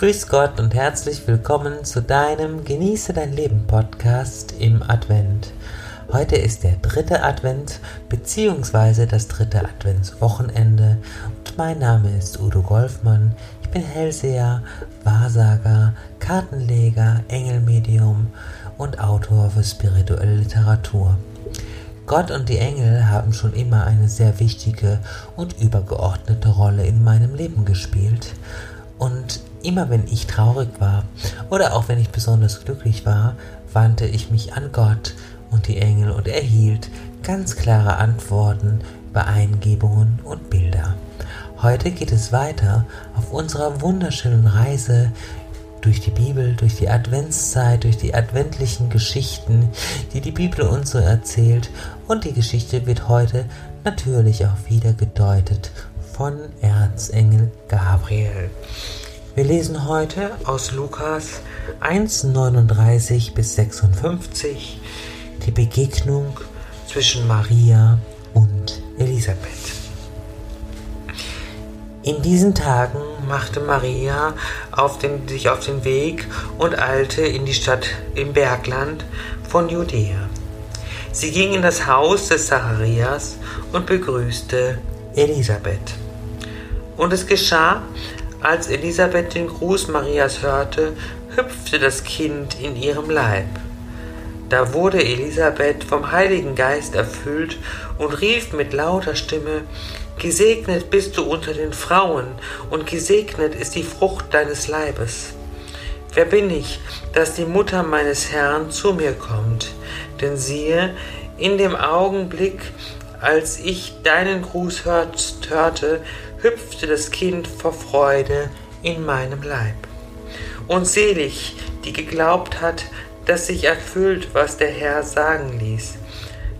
Grüß Gott und herzlich willkommen zu deinem Genieße dein Leben Podcast im Advent. Heute ist der dritte Advent bzw. das dritte Adventswochenende und mein Name ist Udo Golfmann. Ich bin Hellseher, Wahrsager, Kartenleger, Engelmedium und Autor für spirituelle Literatur. Gott und die Engel haben schon immer eine sehr wichtige und übergeordnete Rolle in meinem Leben gespielt. Und immer wenn ich traurig war oder auch wenn ich besonders glücklich war, wandte ich mich an Gott und die Engel und erhielt ganz klare Antworten über Eingebungen und Bilder. Heute geht es weiter auf unserer wunderschönen Reise durch die Bibel, durch die Adventszeit, durch die adventlichen Geschichten, die die Bibel uns so erzählt. Und die Geschichte wird heute natürlich auch wieder gedeutet von Erzengel Gabriel. Wir lesen heute aus Lukas 1,39 bis 56 die Begegnung zwischen Maria und Elisabeth. In diesen Tagen machte Maria auf den, sich auf den Weg und eilte in die Stadt im Bergland von Judäa. Sie ging in das Haus des Zacharias und begrüßte Elisabeth. Und es geschah, als Elisabeth den Gruß Marias hörte, hüpfte das Kind in ihrem Leib. Da wurde Elisabeth vom Heiligen Geist erfüllt und rief mit lauter Stimme, Gesegnet bist du unter den Frauen, und gesegnet ist die Frucht deines Leibes. Wer bin ich, dass die Mutter meines Herrn zu mir kommt? Denn siehe, in dem Augenblick, als ich deinen Gruß hörte, hüpfte das Kind vor Freude in meinem Leib. Und selig, die geglaubt hat, dass sich erfüllt, was der Herr sagen ließ.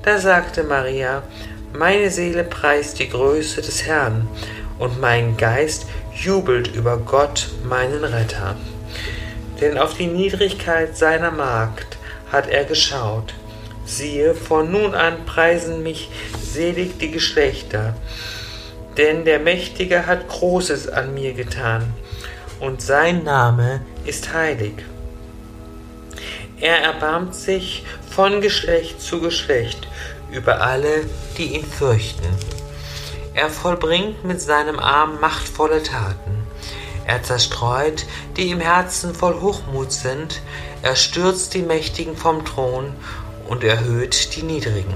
Da sagte Maria, meine Seele preist die Größe des Herrn, und mein Geist jubelt über Gott, meinen Retter. Denn auf die Niedrigkeit seiner Magd hat er geschaut. Siehe, von nun an preisen mich selig die Geschlechter, denn der Mächtige hat Großes an mir getan, und sein Name ist heilig. Er erbarmt sich von Geschlecht zu Geschlecht über alle, die ihn fürchten. Er vollbringt mit seinem Arm machtvolle Taten. Er zerstreut, die im Herzen voll Hochmut sind, er stürzt die Mächtigen vom Thron und erhöht die Niedrigen.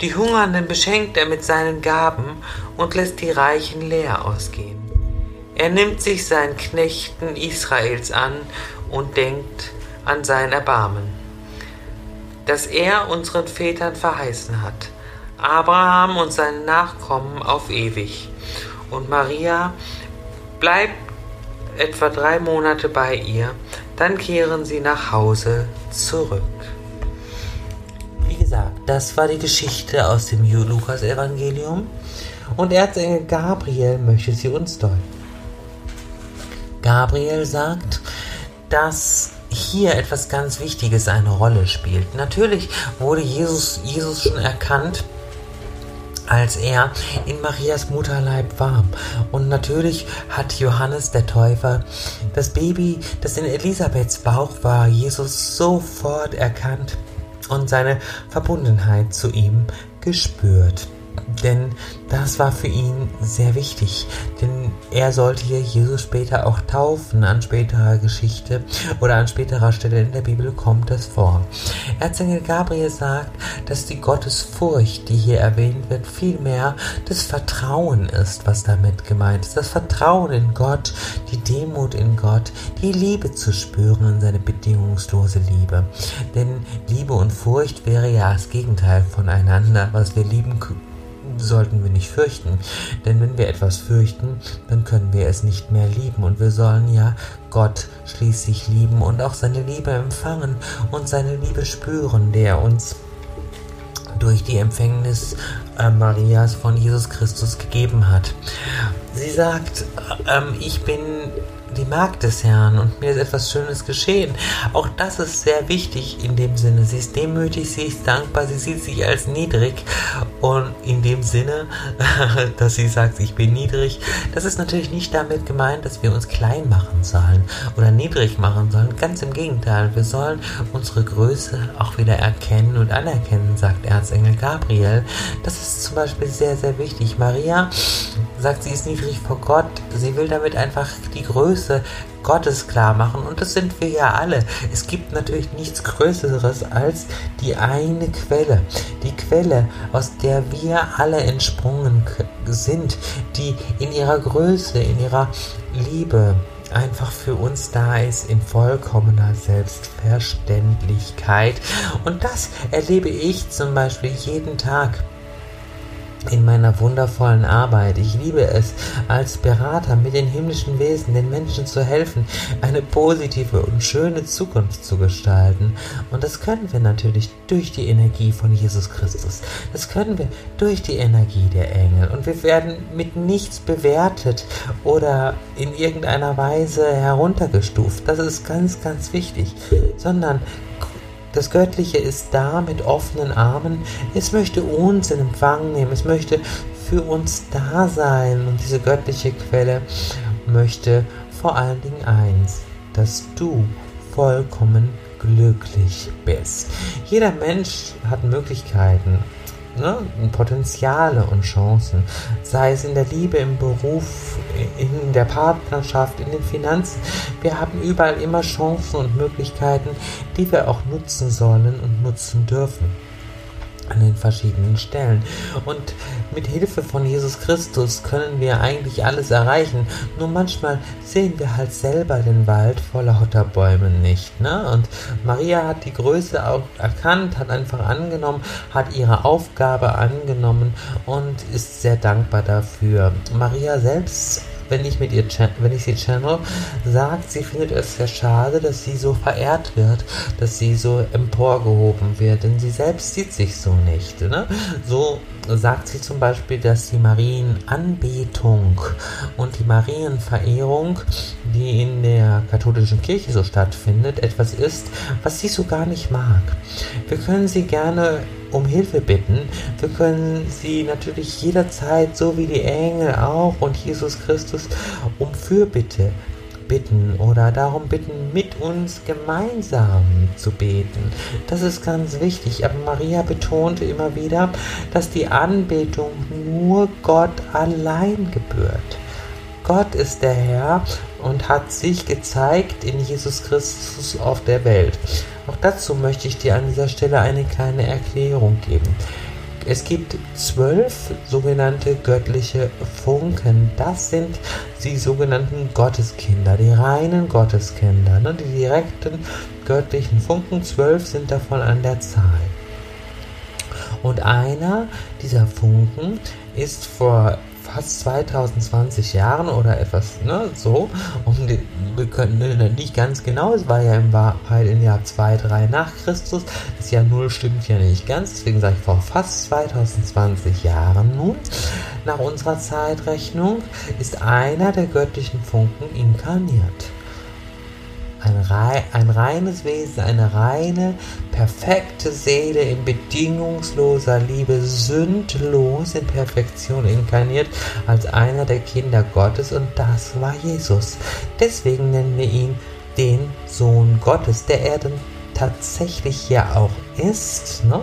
Die Hungernden beschenkt er mit seinen Gaben und lässt die Reichen leer ausgehen. Er nimmt sich seinen Knechten Israels an und denkt an sein Erbarmen das er unseren Vätern verheißen hat, Abraham und seinen Nachkommen auf ewig. Und Maria bleibt etwa drei Monate bei ihr, dann kehren sie nach Hause zurück. Gesagt, das war die Geschichte aus dem Lukas-Evangelium und Erzengel Gabriel möchte sie uns deuten. Gabriel sagt, dass hier etwas ganz Wichtiges eine Rolle spielt. Natürlich wurde Jesus, Jesus schon erkannt, als er in Marias Mutterleib war. Und natürlich hat Johannes der Täufer das Baby, das in Elisabeths Bauch war, Jesus sofort erkannt und seine Verbundenheit zu ihm gespürt. Denn das war für ihn sehr wichtig. Denn er sollte hier Jesus später auch taufen. An späterer Geschichte oder an späterer Stelle in der Bibel kommt es vor. Erzengel Gabriel sagt, dass die Gottesfurcht, die hier erwähnt wird, vielmehr das Vertrauen ist, was damit gemeint ist. Das Vertrauen in Gott, die Demut in Gott, die Liebe zu spüren in seine bedingungslose Liebe. Denn Liebe und Furcht wäre ja das Gegenteil voneinander, was wir lieben können sollten wir nicht fürchten. Denn wenn wir etwas fürchten, dann können wir es nicht mehr lieben. Und wir sollen ja Gott schließlich lieben und auch seine Liebe empfangen und seine Liebe spüren, der uns durch die Empfängnis äh, Marias von Jesus Christus gegeben hat. Sie sagt, ähm, ich bin die Magd des Herrn und mir ist etwas Schönes geschehen. Auch das ist sehr wichtig in dem Sinne. Sie ist demütig, sie ist dankbar, sie sieht sich als niedrig und in dem Sinne, dass sie sagt, ich bin niedrig, das ist natürlich nicht damit gemeint, dass wir uns klein machen sollen oder niedrig machen sollen. Ganz im Gegenteil, wir sollen unsere Größe auch wieder erkennen und anerkennen, sagt Erzengel Gabriel. Das ist zum Beispiel sehr, sehr wichtig. Maria sagt, sie ist niedrig vor Gott. Sie will damit einfach die Größe Gottes klar machen. Und das sind wir ja alle. Es gibt natürlich nichts Größeres als die eine Quelle. Die Quelle, aus der wir alle entsprungen sind, die in ihrer Größe, in ihrer Liebe, einfach für uns da ist in vollkommener Selbstverständlichkeit. Und das erlebe ich zum Beispiel jeden Tag in meiner wundervollen Arbeit. Ich liebe es, als Berater mit den himmlischen Wesen den Menschen zu helfen, eine positive und schöne Zukunft zu gestalten. Und das können wir natürlich durch die Energie von Jesus Christus. Das können wir durch die Energie der Engel. Und wir werden mit nichts bewertet oder in irgendeiner Weise heruntergestuft. Das ist ganz, ganz wichtig. Sondern das Göttliche ist da mit offenen Armen. Es möchte uns in Empfang nehmen. Es möchte für uns da sein. Und diese göttliche Quelle möchte vor allen Dingen eins, dass du vollkommen glücklich bist. Jeder Mensch hat Möglichkeiten, ne, Potenziale und Chancen, sei es in der Liebe, im Beruf, in der Partnerschaft, in den Finanzen. Wir haben überall immer Chancen und Möglichkeiten, die wir auch nutzen sollen und nutzen dürfen an den verschiedenen Stellen. Und mit Hilfe von Jesus Christus können wir eigentlich alles erreichen. Nur manchmal sehen wir halt selber den Wald vor lauter Bäumen nicht. Ne? Und Maria hat die Größe auch erkannt, hat einfach angenommen, hat ihre Aufgabe angenommen und ist sehr dankbar dafür. Maria selbst wenn ich mit ihr, wenn ich sie channel, sagt, sie findet es sehr schade, dass sie so verehrt wird, dass sie so emporgehoben wird, denn sie selbst sieht sich so nicht. Ne? So sagt sie zum Beispiel, dass die Marienanbetung und die Marienverehrung, die in der katholischen Kirche so stattfindet, etwas ist, was sie so gar nicht mag. Wir können sie gerne um Hilfe bitten. Wir können sie natürlich jederzeit, so wie die Engel auch und Jesus Christus, um Fürbitte bitten oder darum bitten, mit uns gemeinsam zu beten. Das ist ganz wichtig. Aber Maria betonte immer wieder, dass die Anbetung nur Gott allein gebührt. Gott ist der Herr und hat sich gezeigt in Jesus Christus auf der Welt. Auch dazu möchte ich dir an dieser Stelle eine kleine Erklärung geben. Es gibt zwölf sogenannte göttliche Funken. Das sind die sogenannten Gotteskinder, die reinen Gotteskinder, ne? die direkten göttlichen Funken. Zwölf sind davon an der Zahl. Und einer dieser Funken ist vor fast 2020 Jahren oder etwas, ne, so. Und wir können ne, nicht ganz genau, es war ja im Wahrheit im Jahr 2, 3 nach Christus. Das Jahr 0 stimmt ja nicht ganz, deswegen sage ich vor fast 2020 Jahren nun. Nach unserer Zeitrechnung ist einer der göttlichen Funken inkarniert ein, rei ein reines Wesen, eine reine, perfekte Seele in bedingungsloser Liebe, sündlos in Perfektion inkarniert als einer der Kinder Gottes und das war Jesus. Deswegen nennen wir ihn den Sohn Gottes, der er dann tatsächlich ja auch ist, ne?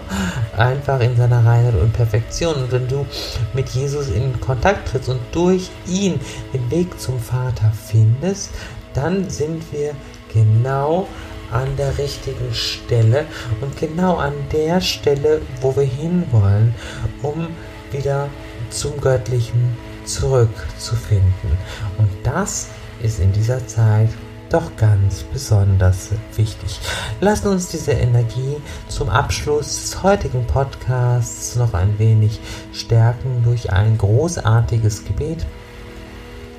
einfach in seiner Reinheit und Perfektion. Und wenn du mit Jesus in Kontakt trittst und durch ihn den Weg zum Vater findest, dann sind wir genau an der richtigen Stelle und genau an der Stelle, wo wir hinwollen, um wieder zum Göttlichen zurückzufinden. Und das ist in dieser Zeit doch ganz besonders wichtig. Lassen uns diese Energie zum Abschluss des heutigen Podcasts noch ein wenig stärken durch ein großartiges Gebet.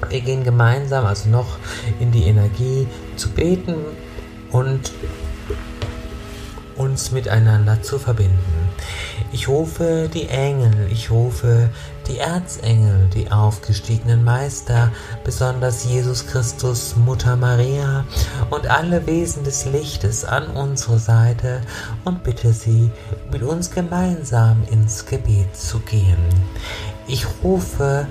Wir gehen gemeinsam also noch in die Energie zu beten und uns miteinander zu verbinden. Ich rufe die Engel, ich rufe die Erzengel, die aufgestiegenen Meister, besonders Jesus Christus, Mutter Maria und alle Wesen des Lichtes an unsere Seite und bitte sie, mit uns gemeinsam ins Gebet zu gehen. Ich rufe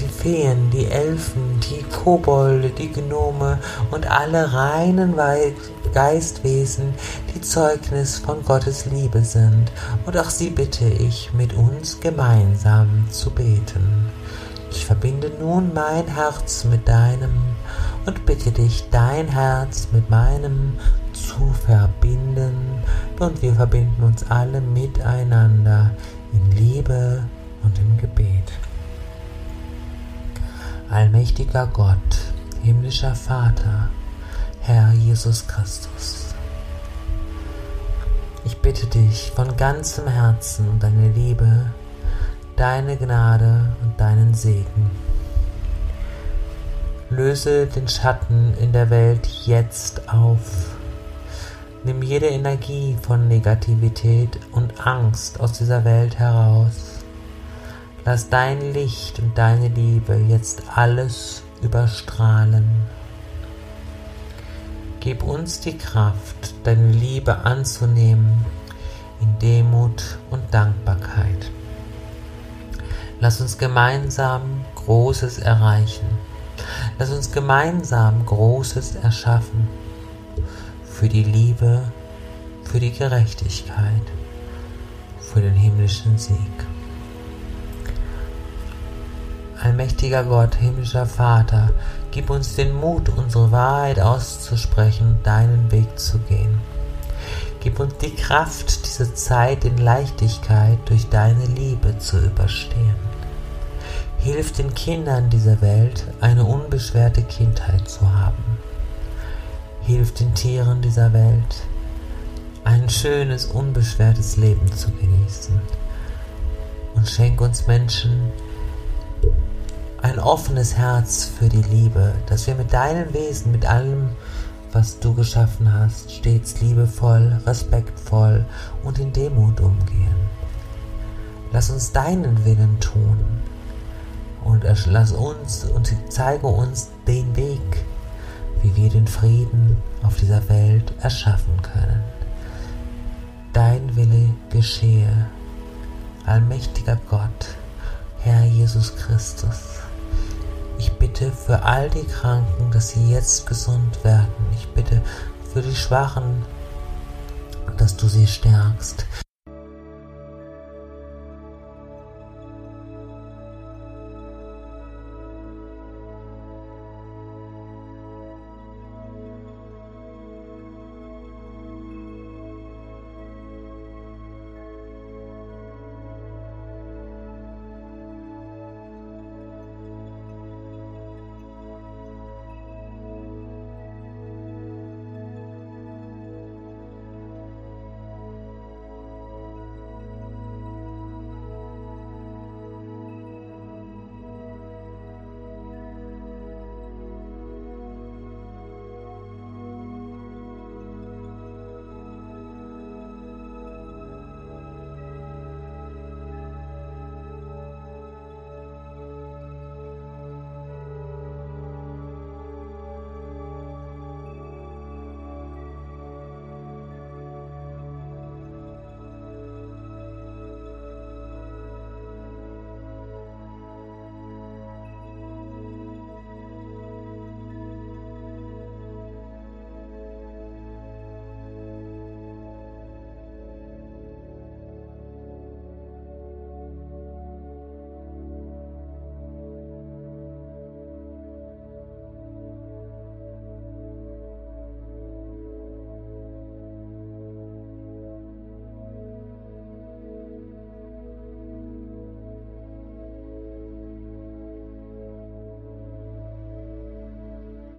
die Feen, die Elfen, die Kobolde, die Gnome und alle reinen Geistwesen, die Zeugnis von Gottes Liebe sind, und auch sie bitte ich, mit uns gemeinsam zu beten. Ich verbinde nun mein Herz mit deinem und bitte dich, dein Herz mit meinem zu verbinden, und wir verbinden uns alle miteinander in Liebe und im Gebet. Allmächtiger Gott, himmlischer Vater, Herr Jesus Christus. Ich bitte dich von ganzem Herzen um deine Liebe, deine Gnade und deinen Segen. Löse den Schatten in der Welt jetzt auf. Nimm jede Energie von Negativität und Angst aus dieser Welt heraus. Lass dein Licht und deine Liebe jetzt alles überstrahlen. Gib uns die Kraft, deine Liebe anzunehmen in Demut und Dankbarkeit. Lass uns gemeinsam Großes erreichen. Lass uns gemeinsam Großes erschaffen. Für die Liebe, für die Gerechtigkeit, für den himmlischen Sieg. Allmächtiger Gott, himmlischer Vater, gib uns den Mut, unsere Wahrheit auszusprechen und deinen Weg zu gehen. Gib uns die Kraft, diese Zeit in Leichtigkeit durch deine Liebe zu überstehen. Hilf den Kindern dieser Welt, eine unbeschwerte Kindheit zu haben. Hilf den Tieren dieser Welt, ein schönes, unbeschwertes Leben zu genießen. Und schenk uns Menschen, ein offenes Herz für die Liebe, dass wir mit deinem Wesen, mit allem, was du geschaffen hast, stets liebevoll, respektvoll und in Demut umgehen. Lass uns deinen Willen tun und lass uns und zeige uns den Weg, wie wir den Frieden auf dieser Welt erschaffen können. Dein Wille geschehe, allmächtiger Gott, Herr Jesus Christus. Bitte für all die Kranken, dass sie jetzt gesund werden. Ich bitte für die Schwachen, dass du sie stärkst.